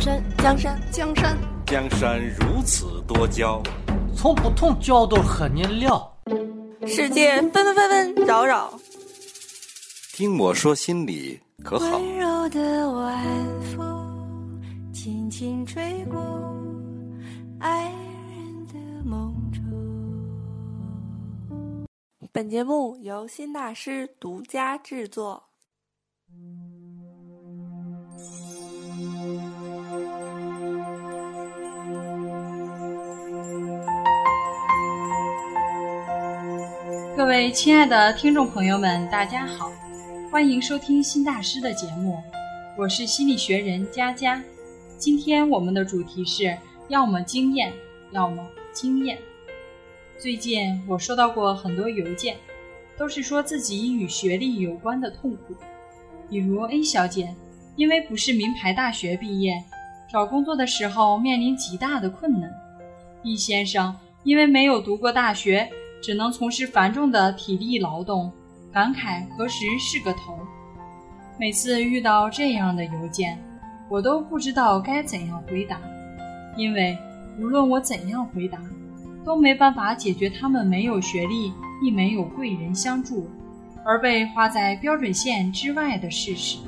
江山，江山，江山，江山如此多娇，从不同角度和你聊。世界纷纷纷纷扰扰，听我说心里可好？温柔的晚风轻轻吹过爱人的梦中。本节目由新大师独家制作。各位亲爱的听众朋友们，大家好，欢迎收听新大师的节目，我是心理学人佳佳。今天我们的主题是要么经验，要么经验。最近我收到过很多邮件，都是说自己与学历有关的痛苦，比如 A 小姐，因为不是名牌大学毕业，找工作的时候面临极大的困难；B 先生因为没有读过大学。只能从事繁重的体力劳动，感慨何时是个头。每次遇到这样的邮件，我都不知道该怎样回答，因为无论我怎样回答，都没办法解决他们没有学历，亦没有贵人相助，而被划在标准线之外的事实。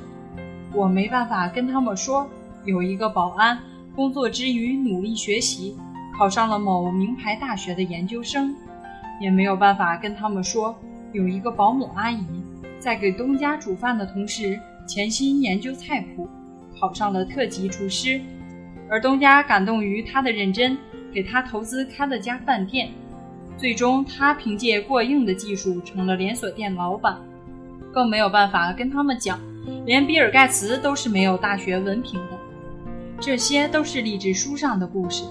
我没办法跟他们说，有一个保安工作之余努力学习，考上了某名牌大学的研究生。也没有办法跟他们说，有一个保姆阿姨在给东家煮饭的同时，潜心研究菜谱，考上了特级厨师，而东家感动于他的认真，给他投资开了家饭店，最终他凭借过硬的技术成了连锁店老板。更没有办法跟他们讲，连比尔盖茨都是没有大学文凭的。这些都是励志书上的故事，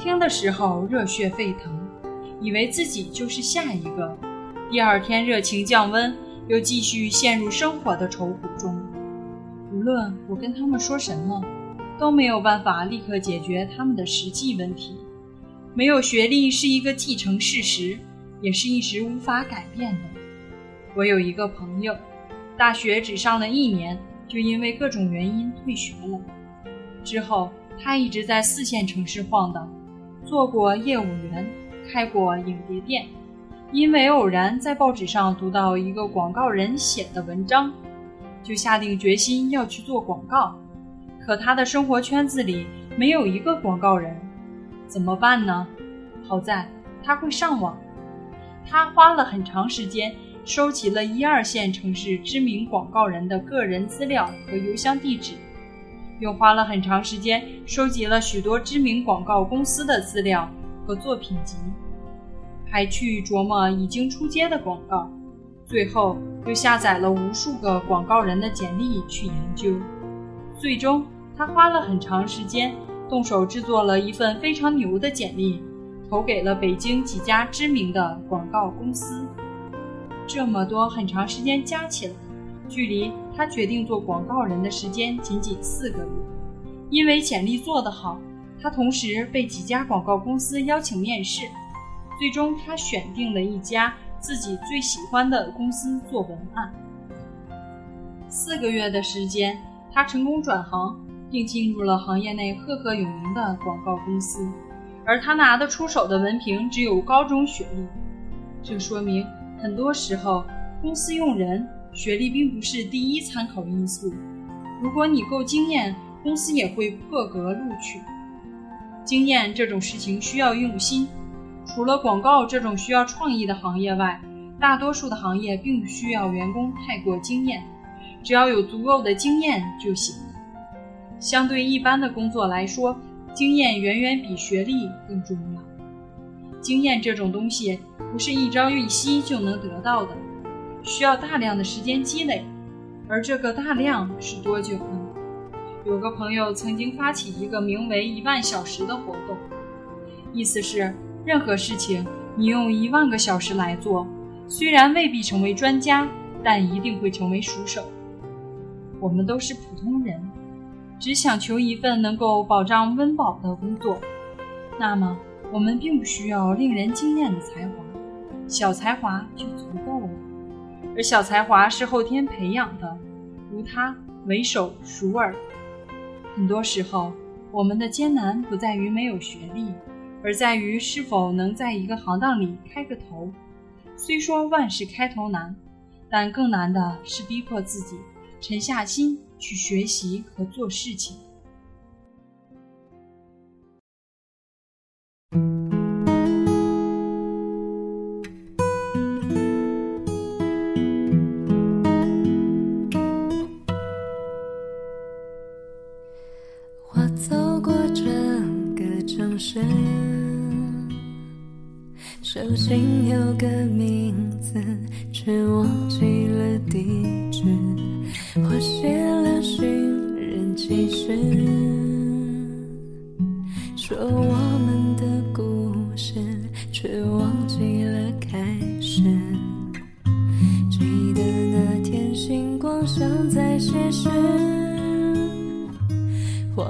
听的时候热血沸腾。以为自己就是下一个，第二天热情降温，又继续陷入生活的愁苦中。无论我跟他们说什么，都没有办法立刻解决他们的实际问题。没有学历是一个既成事实，也是一时无法改变的。我有一个朋友，大学只上了一年，就因为各种原因退学了。之后，他一直在四线城市晃荡，做过业务员。开过影碟店，因为偶然在报纸上读到一个广告人写的文章，就下定决心要去做广告。可他的生活圈子里没有一个广告人，怎么办呢？好在他会上网，他花了很长时间收集了一二线城市知名广告人的个人资料和邮箱地址，又花了很长时间收集了许多知名广告公司的资料。和作品集，还去琢磨已经出街的广告，最后又下载了无数个广告人的简历去研究，最终他花了很长时间动手制作了一份非常牛的简历，投给了北京几家知名的广告公司。这么多很长时间加起来，距离他决定做广告人的时间仅仅四个月，因为简历做得好。他同时被几家广告公司邀请面试，最终他选定了一家自己最喜欢的公司做文案。四个月的时间，他成功转行，并进入了行业内赫赫有名的广告公司。而他拿得出手的文凭只有高中学历，这说明很多时候公司用人，学历并不是第一参考因素。如果你够经验，公司也会破格录取。经验这种事情需要用心，除了广告这种需要创意的行业外，大多数的行业并不需要员工太过经验，只要有足够的经验就行。相对一般的工作来说，经验远远比学历更重要。经验这种东西不是一朝一夕就能得到的，需要大量的时间积累，而这个大量是多久呢？有个朋友曾经发起一个名为“一万小时”的活动，意思是任何事情你用一万个小时来做，虽然未必成为专家，但一定会成为熟手。我们都是普通人，只想求一份能够保障温饱的工作，那么我们并不需要令人惊艳的才华，小才华就足够了。而小才华是后天培养的，如他为手熟耳。很多时候，我们的艰难不在于没有学历，而在于是否能在一个行当里开个头。虽说万事开头难，但更难的是逼迫自己沉下心去学习和做事情。手心有个名字，却忘记了地址。我写了寻人启事，说我们的故事，却忘记了开始。记得那天星光像在写诗。忘